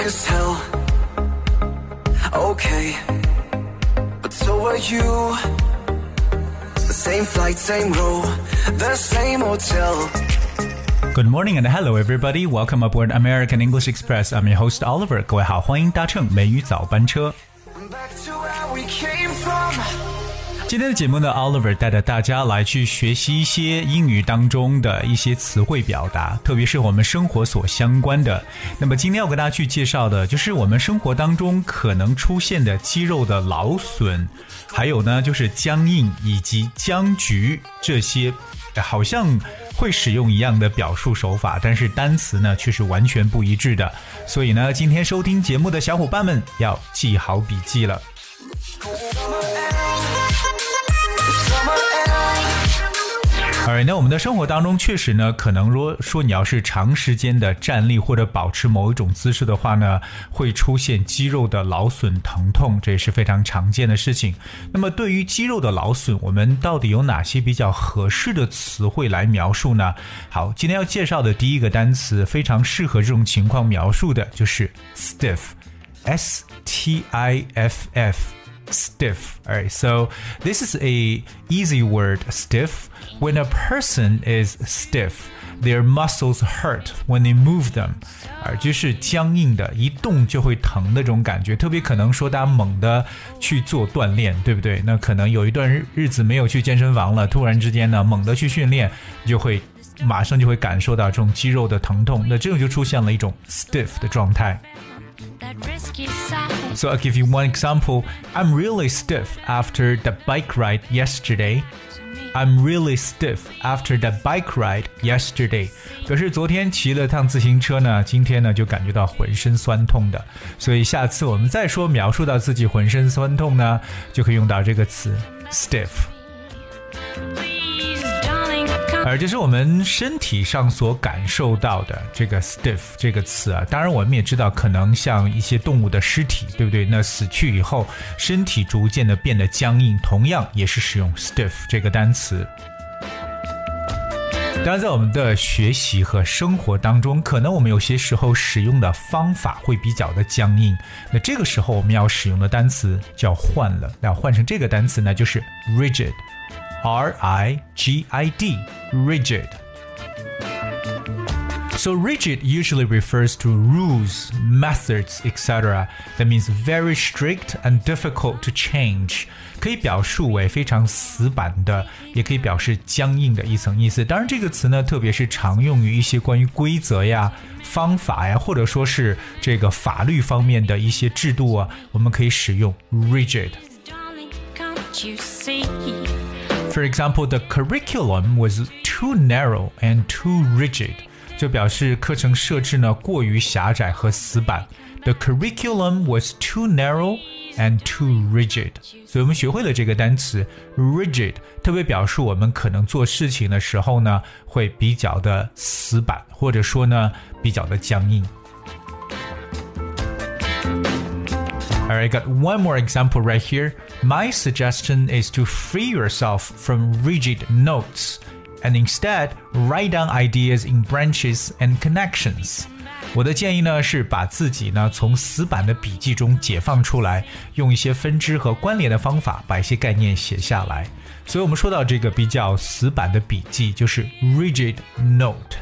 dark as hell. Okay, but so are you. It's the same flight, same row, the same hotel. Good morning and hello everybody. Welcome aboard American English Express. I'm your host Oliver. 各位好，欢迎搭乘美语早班车。 Back to where we came from. 今天的节目呢，Oliver 带着大家来去学习一些英语当中的一些词汇表达，特别是我们生活所相关的。那么今天要跟大家去介绍的，就是我们生活当中可能出现的肌肉的劳损，还有呢就是僵硬以及僵局这些，好像会使用一样的表述手法，但是单词呢却是完全不一致的。所以呢，今天收听节目的小伙伴们要记好笔记了。哎那我们的生活当中确实呢，可能说说你要是长时间的站立或者保持某一种姿势的话呢，会出现肌肉的劳损疼痛，这也是非常常见的事情。那么对于肌肉的劳损，我们到底有哪些比较合适的词汇来描述呢？好，今天要介绍的第一个单词非常适合这种情况描述的就是 stiff，s t i f f。stiff. All right, so this is a easy word, stiff. When a person is stiff, their muscles hurt when they move them. 啊，就是僵硬的，一动就会疼的这种感觉。特别可能说大家猛地去做锻炼，对不对？那可能有一段日日子没有去健身房了，突然之间呢，猛地去训练，就会马上就会感受到这种肌肉的疼痛。那这种就出现了一种 stiff 的状态。 that risky side. So I'll give you one example. I'm really stiff after the bike ride yesterday. I'm really stiff after the bike ride yesterday. 表示昨天骑了趟自行车呢，今天呢就感觉到浑身酸痛的。所以下次我们再说描述到自己浑身酸痛呢，就可以用到这个词 stiff。 而这是我们身体上所感受到的这个 stiff 这个词啊。当然，我们也知道，可能像一些动物的尸体，对不对？那死去以后，身体逐渐的变得僵硬，同样也是使用 stiff 这个单词。当然，在我们的学习和生活当中，可能我们有些时候使用的方法会比较的僵硬。那这个时候我们要使用的单词就要换了，那换成这个单词呢，就是 rigid。R I G I D, rigid. So rigid usually refers to rules, methods, etc. That means very strict and difficult to change. 可以表述为非常死板的，也可以表示僵硬的一层意思。当然，这个词呢，特别是常用于一些关于规则呀、方法呀，或者说是这个法律方面的一些制度啊，我们可以使用 rigid。 For example, the curriculum was too narrow and too rigid，就表示课程设置呢过于狭窄和死板。The curriculum was too narrow and too rigid。所以我们学会了这个单词 rigid，特别表示我们可能做事情的时候呢会比较的死板，或者说呢比较的僵硬。 All right, I got one more example right here. My suggestion is to free yourself from rigid notes and instead write down ideas in branches and connections. 我的建议呢是把自己呢从死板的笔记中解放出来，用一些分支和关联的方法把一些概念写下来。所以我们说到这个比较死板的笔记，就是 rigid note。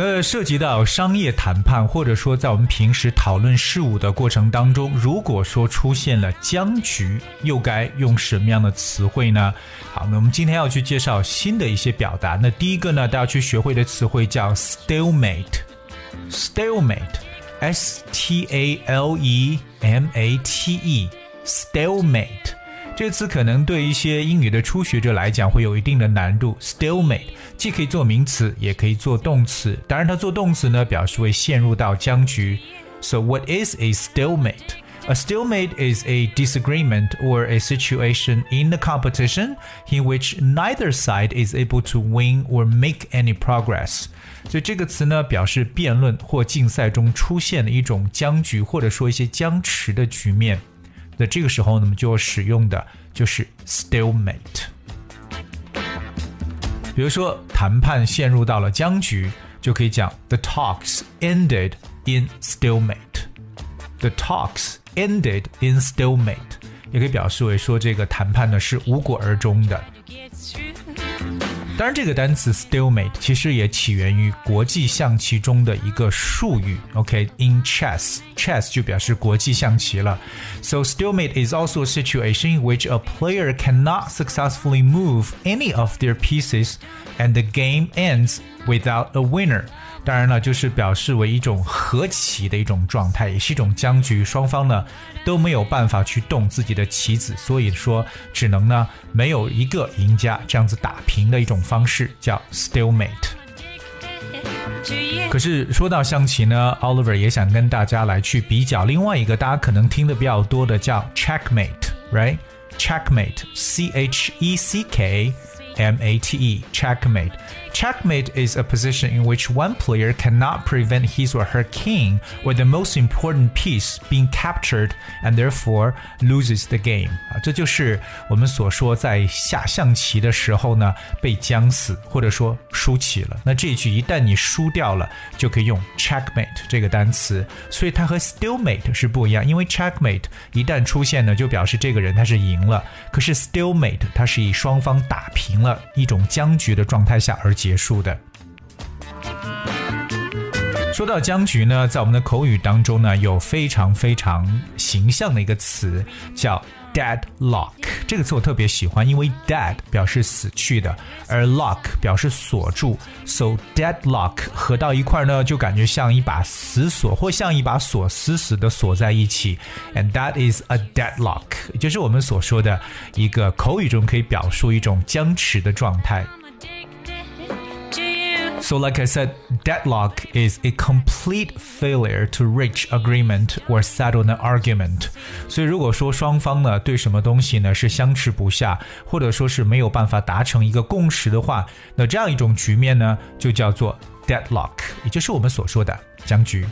那涉及到商业谈判，或者说在我们平时讨论事务的过程当中，如果说出现了僵局，又该用什么样的词汇呢？好，那我们今天要去介绍新的一些表达。那第一个呢，大家去学会的词汇叫 stalemate，stalemate，s t a l e m a t e，stalemate。这个词可能对一些英语的初学者来讲会有一定的难度。stalemate 既可以做名词，也可以做动词。当然，它做动词呢，表示为陷入到僵局。So what is a stalemate? A stalemate is a disagreement or a situation in the competition in which neither side is able to win or make any progress. 所以这个词呢，表示辩论或竞赛中出现的一种僵局，或者说一些僵持的局面。 那这个时候呢，我们就要使用的就是 stalemate。比如说，谈判陷入到了僵局就可以讲 The talks ended in stalemate。The talks ended in stalemate，也可以表示为说这个谈判呢是无果而终的。Get through. 当然，这个单词 stalemate 其实也起源于国际象棋中的一个术语。OK，in、chess，chess 就表示国际象棋了。So stalemate is also a situation in which a player cannot successfully move any of their pieces, and the game ends without a winner. 当然了，就是表示为一种和棋的一种状态，也是一种僵局，双方呢都没有办法去动自己的棋子，所以说只能呢没有一个赢家，这样子打平的一种方式叫 stalemate。可是说到象棋呢，Oliver 也想跟大家来去比较另外一个大家可能听的比较多的叫 checkmate，right？checkmate，c h e c k m a t e，checkmate。Checkmate is a position in which one player cannot prevent his or her king or the most important piece being captured and therefore loses the game 啊，这就是我们所说在下象棋的时候呢被将死或者说输棋了。那这一句一旦你输掉了，就可以用 checkmate 这个单词，所以它和 stalemate 是不一样，因为 checkmate 一旦出现呢，就表示这个人他是赢了，可是 stalemate 它是以双方打平了一种僵局的状态下而结结束的。说到僵局呢，在我们的口语当中呢，有非常非常形象的一个词叫 deadlock。这个词我特别喜欢，因为 dead 表示死去的，而 lock 表示锁住，so deadlock 合到一块呢，就感觉像一把死锁，或像一把锁死死的锁在一起，and that is a deadlock，就是我们所说的一个口语中可以表述一种僵持的状态。Addicted to you. So, like I said, deadlock is a complete failure to reach agreement or settle an argument. 所以，如果说双方呢对什么东西呢是相持不下，或者说是没有办法达成一个共识的话，那这样一种局面呢就叫做 deadlock，也就是我们所说的僵局。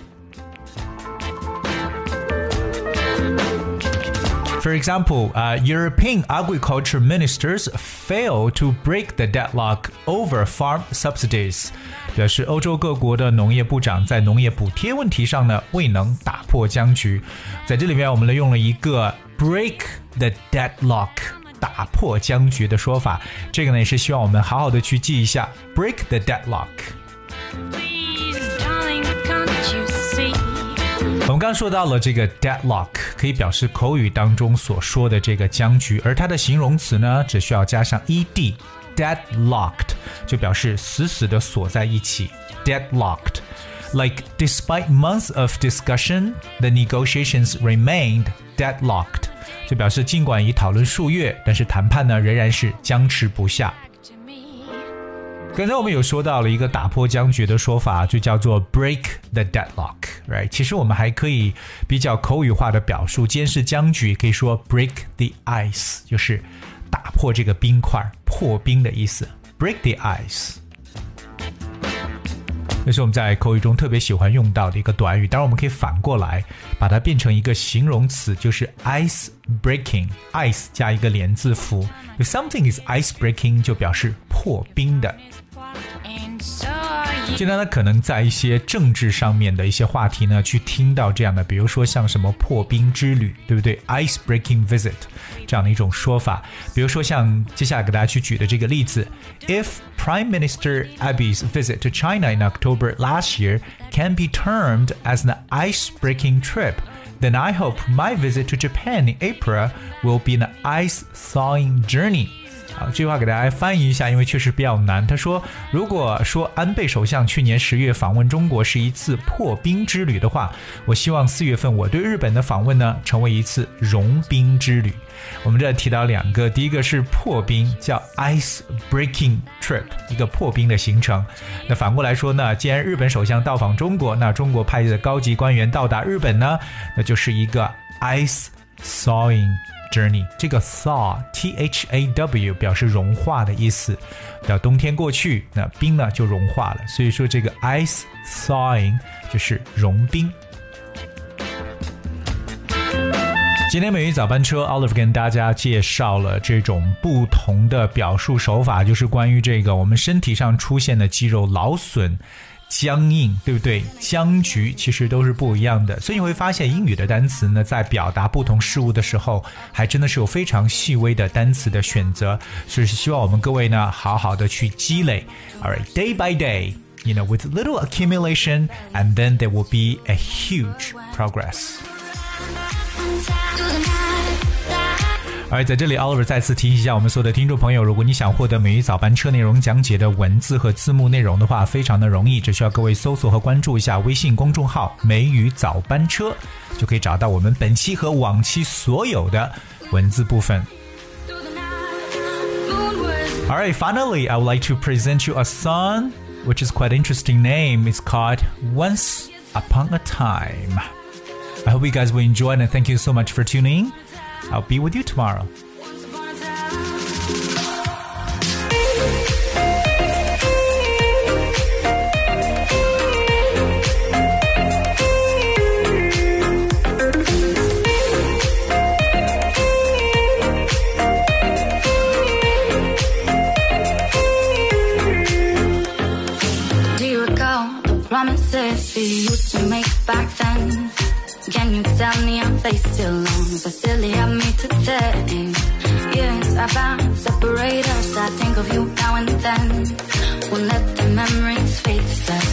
For example, uh, European agriculture ministers fail to break the deadlock over farm subsidies. 表示欧洲各国的农业部长在农业补贴问题上呢未能打破僵局。在这里面，我们呢用了一个 break the deadlock。打破僵局的说法，这个呢也是希望我们好好的去记一下 break the deadlock。 我们刚说到了这个 deadlock，可以表示口语当中所说的这个僵局，而它的形容词呢，只需要加上 ed，deadlocked 就表示死死的锁在一起，deadlocked。Like despite months of discussion, the negotiations remained deadlocked，就表示尽管已讨论数月，但是谈判呢仍然是僵持不下。刚才我们有说到了一个打破僵局的说法，就叫做 break the deadlock Right，其实我们还可以比较口语化的表述，监视僵局，可以说 break the ice，就是打破这个冰块，破冰的意思。break the ice。这是我们在口语中特别喜欢用到的一个短语，当然我们可以反过来把它变成一个形容词，就是 ice breaking，ice 加一个连字符，if something is ice breaking 就表示破冰的。经常呢，可能在一些政治上面的一些话题呢，去听到这样的，比如说像什么破冰之旅，对不对？ice breaking visit 这样的一种说法。比如说像接下来给大家去举的这个例子，If Prime Minister Abiy's visit to China in October last year can be termed as an ice-breaking trip. Then I hope my visit to Japan in April will be an ice-thawing journey. 啊，这句话给大家翻译一下，因为确实比较难。他说，如果说安倍首相去年十月访问中国是一次破冰之旅的话，我希望四月份我对日本的访问呢，成为一次融冰之旅。我们这提到两个，第一个是破冰，叫 ice breaking trip，一个破冰的行程。那反过来说呢，既然日本首相到访中国，那中国派的高级官员到达日本呢，那就是一个 ice sawing。journey，这个 thaw t h a w 表示融化的意思。到冬天过去，那冰呢就融化了，所以说这个 ice thawing 就是融冰。今天美语早班车，Oliver 跟大家介绍了这种不同的表述手法，就是关于这个我们身体上出现的肌肉劳损僵硬，对不对？僵局其实都是不一样的。所以你会发现，英语的单词呢，在表达不同事物的时候，还真的是有非常细微的单词的选择。所以是希望我们各位呢，好好的去积累。Alright, day by day. You know, with little accumulation, and then there will be a huge progress. 而在这里，Oliver 再次提醒一下我们所有的听众朋友，如果你想获得美语早班车内容讲解的文字和字幕内容的话，非常的容易，只需要各位搜索和关注一下微信公众号“美语早班车”，就可以找到我们本期和往期所有的文字部分。Alright, finally, I would like to present you a song which is quite interesting name. It's called Once Upon a Time. I hope you guys will enjoy it and thank you so much for tuning in. I'll be with you tomorrow. I think of you now and then. Won't let the memories fade to.